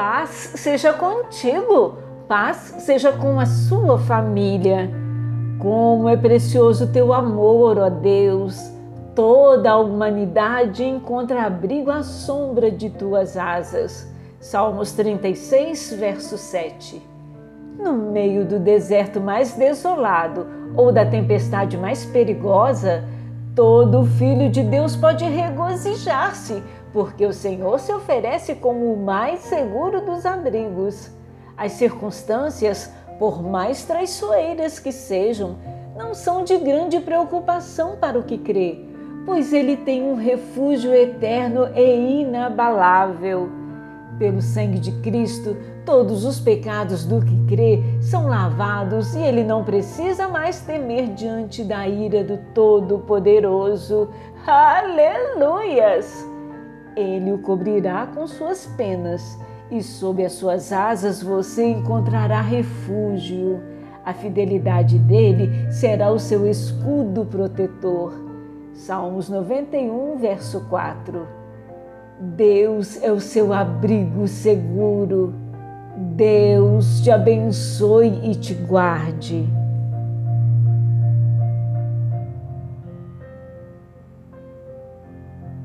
Paz seja contigo, paz seja com a sua família. Como é precioso teu amor, ó Deus. Toda a humanidade encontra abrigo à sombra de tuas asas. Salmos 36, verso 7. No meio do deserto mais desolado ou da tempestade mais perigosa, todo filho de Deus pode regozijar-se, porque o Senhor se oferece como o mais seguro dos abrigos. As circunstâncias, por mais traiçoeiras que sejam, não são de grande preocupação para o que crê, pois ele tem um refúgio eterno e inabalável. Pelo sangue de Cristo, todos os pecados do que crê são lavados e ele não precisa mais temer diante da ira do Todo-Poderoso. Aleluias! Ele o cobrirá com suas penas e sob as suas asas você encontrará refúgio. A fidelidade dele será o seu escudo protetor. Salmos 91, verso 4. Deus é o seu abrigo seguro. Deus te abençoe e te guarde.